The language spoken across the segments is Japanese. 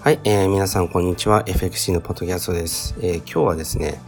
はい、えー、皆さんこんにちは。FXC のポッドキャストです。えー、今日はですね、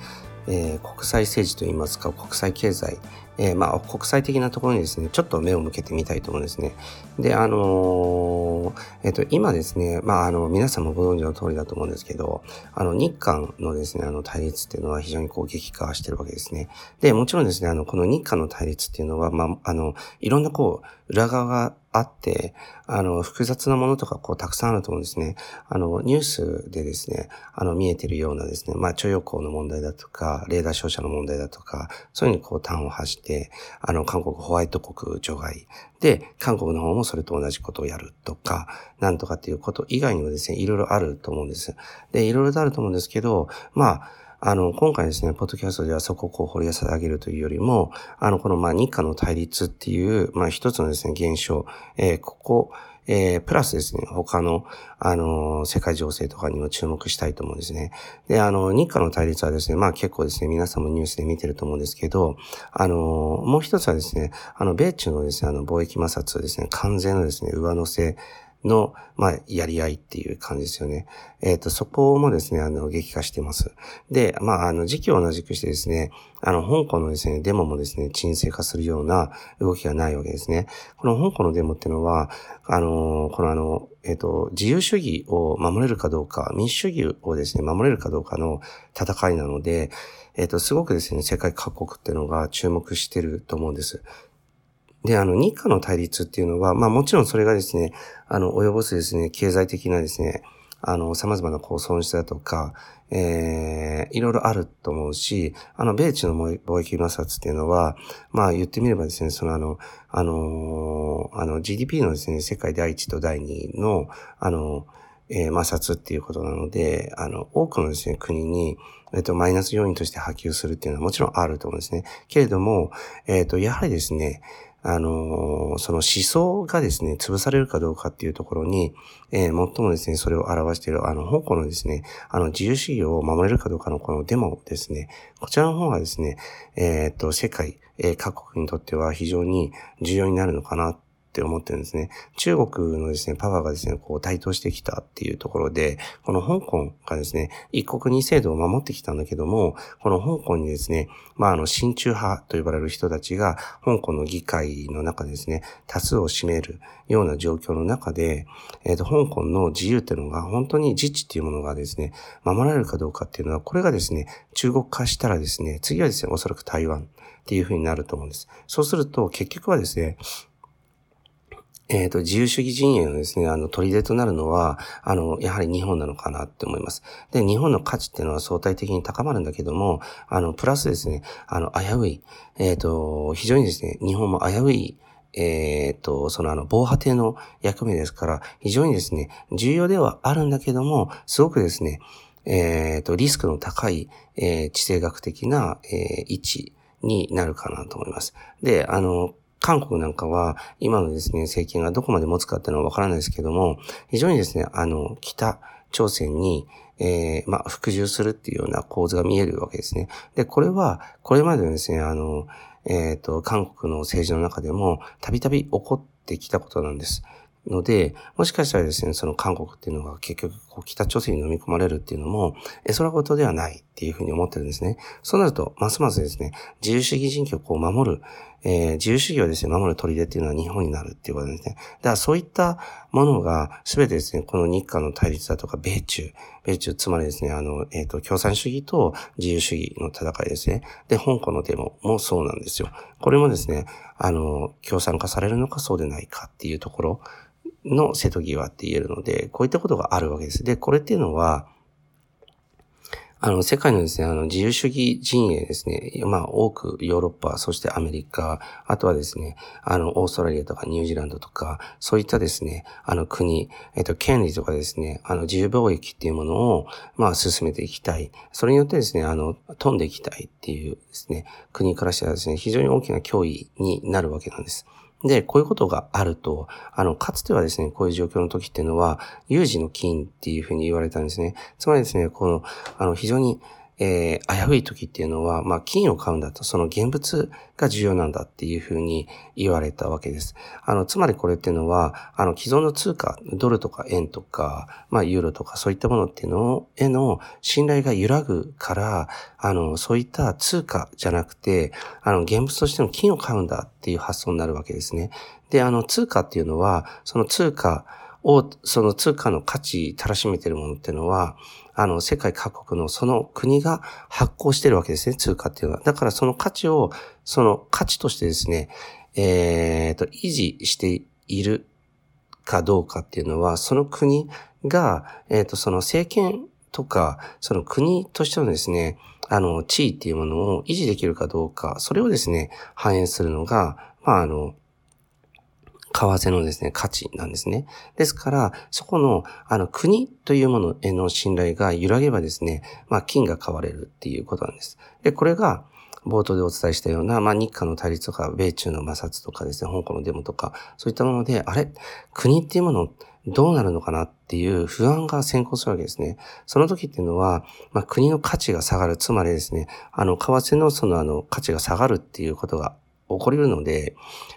えー、国際政治といいますか、国際経済、えー、まあ、国際的なところにですね、ちょっと目を向けてみたいと思うんですね。で、あのー、えっ、と、今ですね、まあ、あの、皆さんもご存知の通りだと思うんですけど、あの、日韓のですね、あの、対立っていうのは非常にこう、激化してるわけですね。で、もちろんですね、あの、この日韓の対立っていうのは、まあ、あの、いろんなこう、裏側があって、あの、複雑なものとか、こう、たくさんあると思うんですね。あの、ニュースでですね、あの、見えてるようなですね、まあ、徴用工の問題だとか、レーダー照射の問題だとか、そういうふうにこう、端を発して、あの、韓国ホワイト国除外。で、韓国の方もそれと同じことをやるとか、なんとかっていうこと以外にもですね、いろいろあると思うんです。で、いろいろとあると思うんですけど、まあ、あの、今回ですね、ポッドキャストではそこをこう掘り下げるというよりも、あの、この、まあ、日韓の対立っていう、まあ、一つのですね、現象、えー、ここ、えー、プラスですね、他の、あの、世界情勢とかにも注目したいと思うんですね。で、あの、日韓の対立はですね、まあ結構ですね、皆さんもニュースで見てると思うんですけど、あの、もう一つはですね、あの、米中のですね、あの、貿易摩擦ですね、完全のですね、上乗せ、の、まあ、やり合いっていう感じですよね。えっ、ー、と、そこもですね、あの、激化してます。で、まあ、あの、時期を同じくしてですね、あの、香港のですね、デモもですね、沈静化するような動きがないわけですね。この香港のデモっていうのは、あの、このあの、えっ、ー、と、自由主義を守れるかどうか、民主主義をですね、守れるかどうかの戦いなので、えっ、ー、と、すごくですね、世界各国っていうのが注目してると思うんです。で、あの、日韓の対立っていうのは、まあもちろんそれがですね、あの、及ぼすですね、経済的なですね、あの、様々なこう損失だとか、えー、いろいろあると思うし、あの、米中の貿易摩擦っていうのは、まあ言ってみればですね、そのあの、あの、あの GDP のですね、世界第一と第二の、あの、えー、摩擦っていうことなので、あの、多くのですね、国に、えっ、と、マイナス要因として波及するっていうのはもちろんあると思うんですね。けれども、えっ、と、やはりですね、あの、その思想がですね、潰されるかどうかっていうところに、えー、最もですね、それを表している、あの、方向のですね、あの、自由主義を守れるかどうかのこのデモですね、こちらの方がですね、えー、っと、世界、えー、各国にとっては非常に重要になるのかなって思ってるんですね。中国のですね、パワーがですね、こう台頭してきたっていうところで、この香港がですね、一国二制度を守ってきたんだけども、この香港にですね、まあ、あの、親中派と呼ばれる人たちが、香港の議会の中でですね、多数を占めるような状況の中で、えっ、ー、と、香港の自由っていうのが、本当に自治っていうものがですね、守られるかどうかっていうのは、これがですね、中国化したらですね、次はですね、おそらく台湾っていうふうになると思うんです。そうすると、結局はですね、えっ、ー、と、自由主義陣営のですね、あの、取りとなるのは、あの、やはり日本なのかなって思います。で、日本の価値っていうのは相対的に高まるんだけども、あの、プラスですね、あの、危うい、えっ、ー、と、非常にですね、日本も危うい、えっ、ー、と、そのあの、防波堤の役目ですから、非常にですね、重要ではあるんだけども、すごくですね、えっ、と、リスクの高い、え地政学的な、え位置になるかなと思います。で、あの、韓国なんかは、今のですね、政権がどこまで持つかっていうのはわからないですけども、非常にですね、あの、北朝鮮に、えー、まあ、服従するっていうような構図が見えるわけですね。で、これは、これまでのですね、あの、えっ、ー、と、韓国の政治の中でも、たびたび起こってきたことなんです。ので、もしかしたらですね、その韓国っていうのが結局こう北朝鮮に飲み込まれるっていうのも、え、それはことではないっていうふうに思ってるんですね。そうなると、ますますですね、自由主義人権を守る、えー、自由主義をですね、守る砦っていうのは日本になるっていうことですね。だからそういったものが、すべてですね、この日韓の対立だとか、米中、米中、つまりですね、あの、えっ、ー、と、共産主義と自由主義の戦いですね。で、香港のデモもそうなんですよ。これもですね、あの、共産化されるのかそうでないかっていうところの瀬戸際って言えるので、こういったことがあるわけです。で、これっていうのは、あの、世界のですね、あの、自由主義陣営ですね、まあ、多くヨーロッパ、そしてアメリカ、あとはですね、あの、オーストラリアとかニュージーランドとか、そういったですね、あの国、えっと、権利とかですね、あの、自由貿易っていうものを、まあ、進めていきたい。それによってですね、あの、飛んでいきたいっていうですね、国からしてはですね、非常に大きな脅威になるわけなんです。で、こういうことがあると、あの、かつてはですね、こういう状況の時っていうのは、有事の金っていうふうに言われたんですね。つまりですね、この、あの、非常に、えー、危うい時っていうのは、まあ、金を買うんだと、その現物が重要なんだっていうふうに言われたわけです。あの、つまりこれっていうのは、あの、既存の通貨、ドルとか円とか、まあ、ユーロとかそういったものっていうのへの信頼が揺らぐから、あの、そういった通貨じゃなくて、あの、現物としての金を買うんだっていう発想になるわけですね。で、あの、通貨っていうのは、その通貨、を、その通貨の価値、たらしめてるものっていうのは、あの、世界各国のその国が発行してるわけですね、通貨っていうのは。だからその価値を、その価値としてですね、えっ、ー、と、維持しているかどうかっていうのは、その国が、えっ、ー、と、その政権とか、その国としてのですね、あの、地位っていうものを維持できるかどうか、それをですね、反映するのが、まあ、あの、為替のですね、価値なんですね。ですから、そこの、あの、国というものへの信頼が揺らげばですね、まあ、金が買われるっていうことなんです。で、これが、冒頭でお伝えしたような、まあ、日韓の対立とか、米中の摩擦とかですね、香港のデモとか、そういったもので、あれ？国っていうもの、どうなるのかなっていう不安が先行するわけですね。その時っていうのは、まあ、国の価値が下がる。つまりですね、あの、為替のそのあの、価値が下がるっていうことが起こりるので、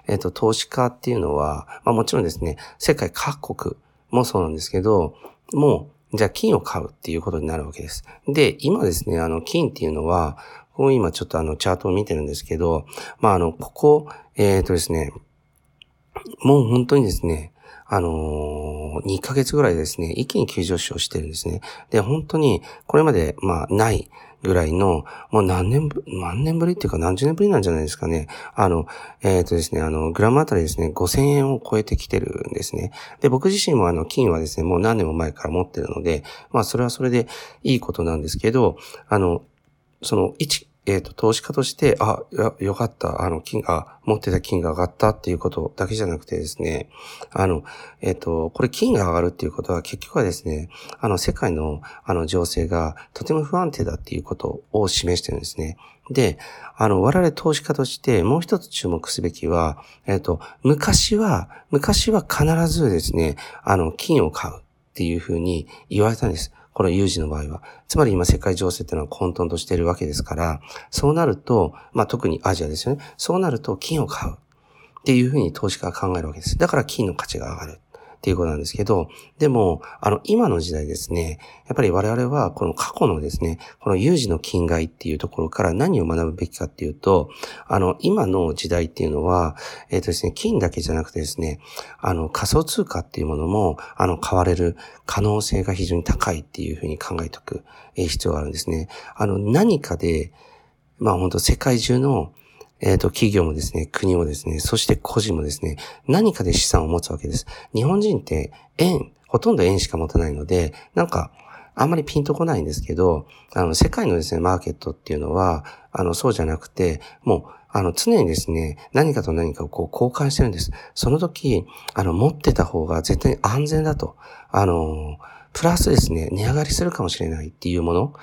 えっ、と、投資家っていうのは、まあもちろんですね、世界各国もそうなんですけど、もう、じゃあ金を買うっていうことになるわけです。で、今ですね、あの、金っていうのは、こう今ちょっとあの、チャートを見てるんですけど、まああの、ここ、えっ、ー、とですね、もう本当にですね、あのー、2ヶ月ぐらいですね、一気に急上昇してるんですね。で、本当に、これまで、まあ、ない、ぐらいの、もう何年ぶ、何年ぶりっていうか何十年ぶりなんじゃないですかね。あの、えっ、ー、とですね、あの、グラムあたりですね、5000円を超えてきてるんですね。で、僕自身もあの、金はですね、もう何年も前から持ってるので、まあ、それはそれでいいことなんですけど、あの、その、1、えっ、ー、と、投資家として、あ、よ、かった、あの、金が、持ってた金が上がったっていうことだけじゃなくてですね、あの、えっ、ー、と、これ金が上がるっていうことは結局はですね、あの、世界の、あの、情勢がとても不安定だっていうことを示してるんですね。で、あの、我々投資家としてもう一つ注目すべきは、えっ、ー、と、昔は、昔は必ずですね、あの、金を買うっていうふうに言われたんです。この有事の場合は。つまり今世界情勢っていうのは混沌としているわけですから、そうなると、まあ特にアジアですよね。そうなると金を買うっていうふうに投資家は考えるわけです。だから金の価値が上がる。っていうことなんですけど、でも、あの、今の時代ですね、やっぱり我々はこの過去のですね、この有事の金害っていうところから何を学ぶべきかっていうと、あの、今の時代っていうのは、えっ、ー、とですね、金だけじゃなくてですね、あの、仮想通貨っていうものも、あの、買われる可能性が非常に高いっていうふうに考えておく必要があるんですね。あの、何かで、まあ本当世界中のえっ、ー、と、企業もですね、国もですね、そして個人もですね、何かで資産を持つわけです。日本人って円、ほとんど円しか持たないので、なんか、あんまりピンとこないんですけど、あの、世界のですね、マーケットっていうのは、あの、そうじゃなくて、もう、あの、常にですね、何かと何かをこう交換してるんです。その時、あの、持ってた方が絶対安全だと。あの、プラスですね、値上がりするかもしれないっていうもの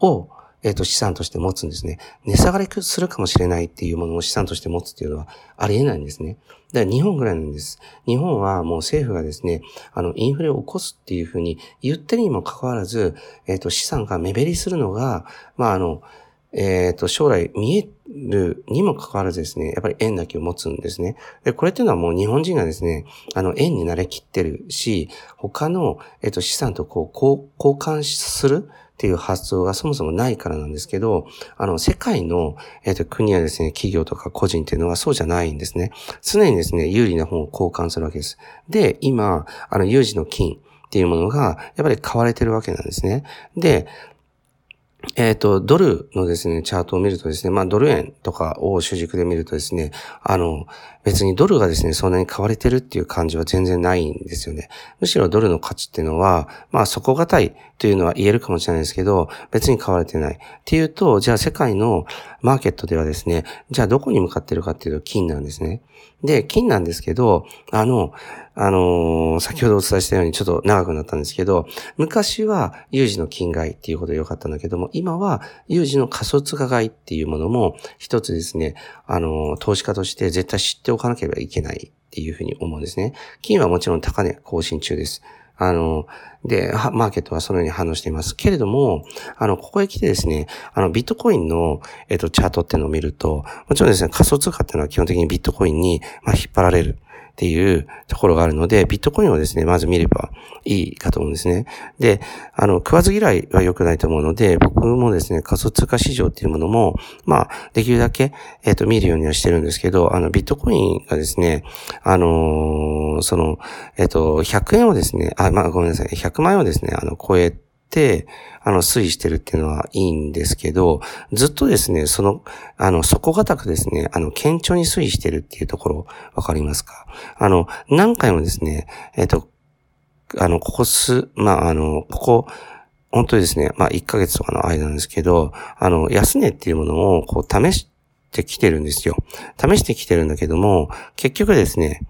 を、えっ、ー、と、資産として持つんですね。値下がりするかもしれないっていうものを資産として持つっていうのはありえないんですね。だから日本ぐらいなんです。日本はもう政府がですね、あの、インフレを起こすっていうふうに言ってるにもかかわらず、えっ、ー、と、資産が目減りするのが、まあ、あの、えっ、ー、と、将来見えるにもかかわらずですね、やっぱり円だけを持つんですね。で、これっていうのはもう日本人がですね、あの、円に慣れきってるし、他の、えっ、ー、と、資産とこう、交換するっていう発想がそもそもないからなんですけど、あの、世界の、えっ、ー、と、国やですね、企業とか個人っていうのはそうじゃないんですね。常にですね、有利な本を交換するわけです。で、今、あの、有事の金、っていうものが、やっぱり買われてるわけなんですね。で、えっ、ー、と、ドルのですね、チャートを見るとですね、まあ、ドル円とかを主軸で見るとですね、あの、別にドルがですね、そんなに買われてるっていう感じは全然ないんですよね。むしろドルの価値っていうのは、まあ、底堅いというのは言えるかもしれないですけど、別に買われてない。っていうと、じゃあ世界のマーケットではですね、じゃあどこに向かってるかっていうと金なんですね。で、金なんですけど、あの、あのー、先ほどお伝えしたようにちょっと長くなったんですけど、昔は有事の金買いっていうことでよかったんだけども、今は有事の仮想通貨買いっていうものも一つですね、あのー、投資家として絶対知っておかなければいけないっていうふうに思うんですね。金はもちろん高値更新中です。あの、で、マーケットはそのように反応しています。けれども、あの、ここへ来てですね、あの、ビットコインの、えっ、と、チャートっていうのを見ると、もちろんですね、仮想通貨っていうのは基本的にビットコインに、まあ、引っ張られる。っていうところがあるので、ビットコインをですね、まず見ればいいかと思うんですね。で、あの、食わず嫌いは良くないと思うので、僕もですね、仮想通貨市場っていうものも、まあ、できるだけ、えっ、ー、と、見るようにはしてるんですけど、あの、ビットコインがですね、あのー、その、えっ、ー、と、100円をですね、あ、まあ、ごめんなさい、100万円をですね、あの、超え、あの、推移してるっていうのはいいんですけど、ずっとですね、その、あの、底堅くですね、あの、堅調に推移してるっていうところ、わかりますか？あの、何回もですね、えっ、と、あの、ここす、まあ、あの、ここ、本当にですね、まあ、1ヶ月とかの間なんですけど、あの、安値っていうものを、こう、試してきてるんですよ。試してきてるんだけども、結局ですね、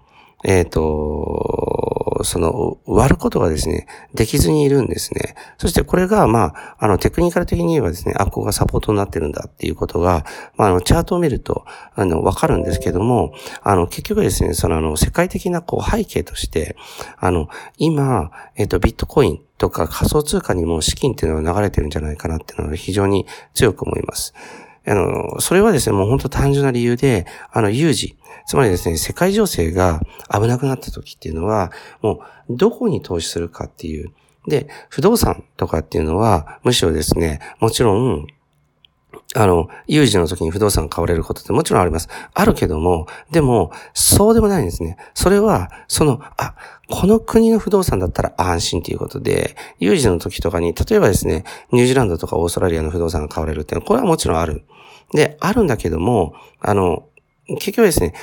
えっ、ー、と、その、割ることがですね、できずにいるんですね。そしてこれが、まあ、あの、テクニカル的に言えばですね、あ、ここがサポートになってるんだっていうことが、まあ、あの、チャートを見ると、あの、わかるんですけども、あの、結局ですね、その、あの、世界的な、こう、背景として、あの、今、えっ、ー、と、ビットコインとか仮想通貨にも資金っていうのが流れてるんじゃないかなっていうのは非常に強く思います。あの、それはですね、もう本当単純な理由で、あの、有事、つまりですね、世界情勢が危なくなった時っていうのは、もう、どこに投資するかっていう。で、不動産とかっていうのは、むしろですね、もちろん、あの、有事の時に不動産買われることってもちろんあります。あるけども、でも、そうでもないんですね。それは、その、あ、この国の不動産だったら安心っていうことで、有事の時とかに、例えばですね、ニュージーランドとかオーストラリアの不動産が買われるっていうのは、これはもちろんある。で、あるんだけども、あの、結局ですね、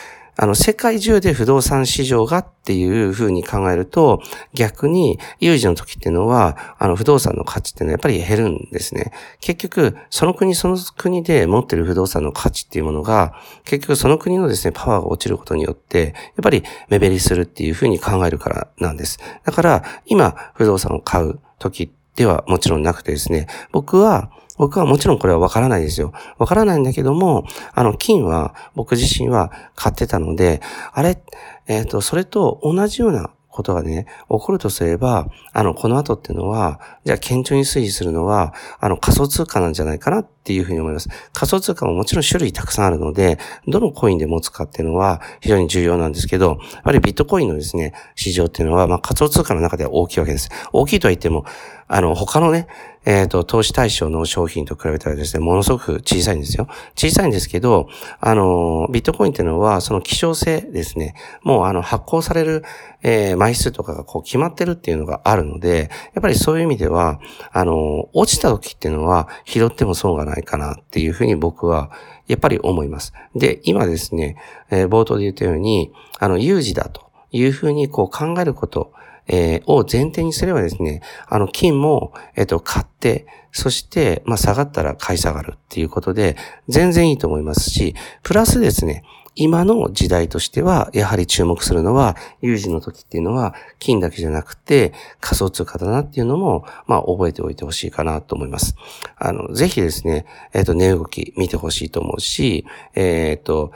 あの、世界中で不動産市場がっていうふうに考えると、逆に有事の時っていうのは、あの、不動産の価値っていうのはやっぱり減るんですね。結局、その国その国で持ってる不動産の価値っていうものが、結局その国のですね、パワーが落ちることによって、やっぱり目減りするっていうふうに考えるからなんです。だから、今、不動産を買う時ではもちろんなくてですね、僕は、僕はもちろんこれはわからないですよ。わからないんだけども、あの、金は僕自身は買ってたので、あれ、えっ、ー、と、それと同じようなことがね、起こるとすれば、あの、この後っていうのは、じゃあ顕著に推移するのは、あの、仮想通貨なんじゃないかなっていうふうに思います。仮想通貨ももちろん種類たくさんあるので、どのコインで持つかっていうのは非常に重要なんですけど、やはりビットコインのですね、市場っていうのは、まあ仮想通貨の中では大きいわけです。大きいとは言っても、あの、他のね、えっ、ー、と、投資対象の商品と比べたらですね、ものすごく小さいんですよ。小さいんですけど、あの、ビットコインっていうのは、その希少性ですね、もうあの、発行される、えー、枚数とかがこう決まってるっていうのがあるので、やっぱりそういう意味では、あの、落ちた時っていうのは拾っても損がないかなっていうふうに僕は、やっぱり思います。で、今ですね、えー、冒頭で言ったように、あの、有事だというふうにこう考えること、えー、を前提にすればですね、あの、金も、えっ、ー、と、買って、そして、まあ、下がったら買い下がるっていうことで、全然いいと思いますし、プラスですね、今の時代としては、やはり注目するのは、有事の時っていうのは、金だけじゃなくて、仮想通貨だなっていうのも、まあ、覚えておいてほしいかなと思います。あの、ぜひですね、えっ、ー、と、値動き見てほしいと思うし、えっ、と、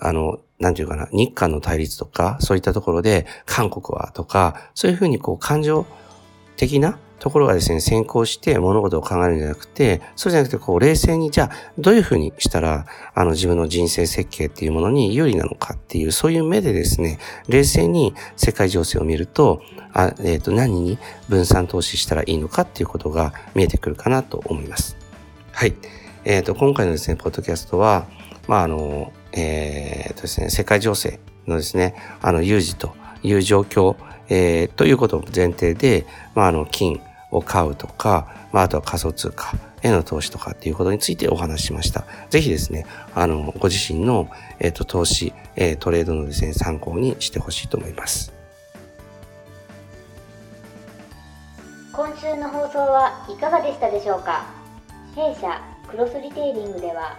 あの、なんていうかな、日韓の対立とか、そういったところで、韓国はとか、そういうふうにこう感情的なところがですね、先行して物事を考えるんじゃなくて、そうじゃなくて、こう、冷静に、じゃあ、どういうふうにしたら、あの、自分の人生設計っていうものに有利なのかっていう、そういう目でですね、冷静に世界情勢を見ると、あえっ、ー、と、何に分散投資したらいいのかっていうことが見えてくるかなと思います。はい。えっ、ー、と、今回のですね、ポッドキャストは、まあ、あの、えー、とですね、世界情勢のですね、あの、有事という状況、えー、ということを前提で、まあ、あの、金を買うとか、まあ、あとは仮想通貨への投資とかっていうことについてお話ししました。ぜひですね、あの、ご自身の、えっ、ー、と、投資、えー、トレードのですね、参考にしてほしいと思います。今週の放送はいかがでしたでしょうか？弊社クロスリテイリングでは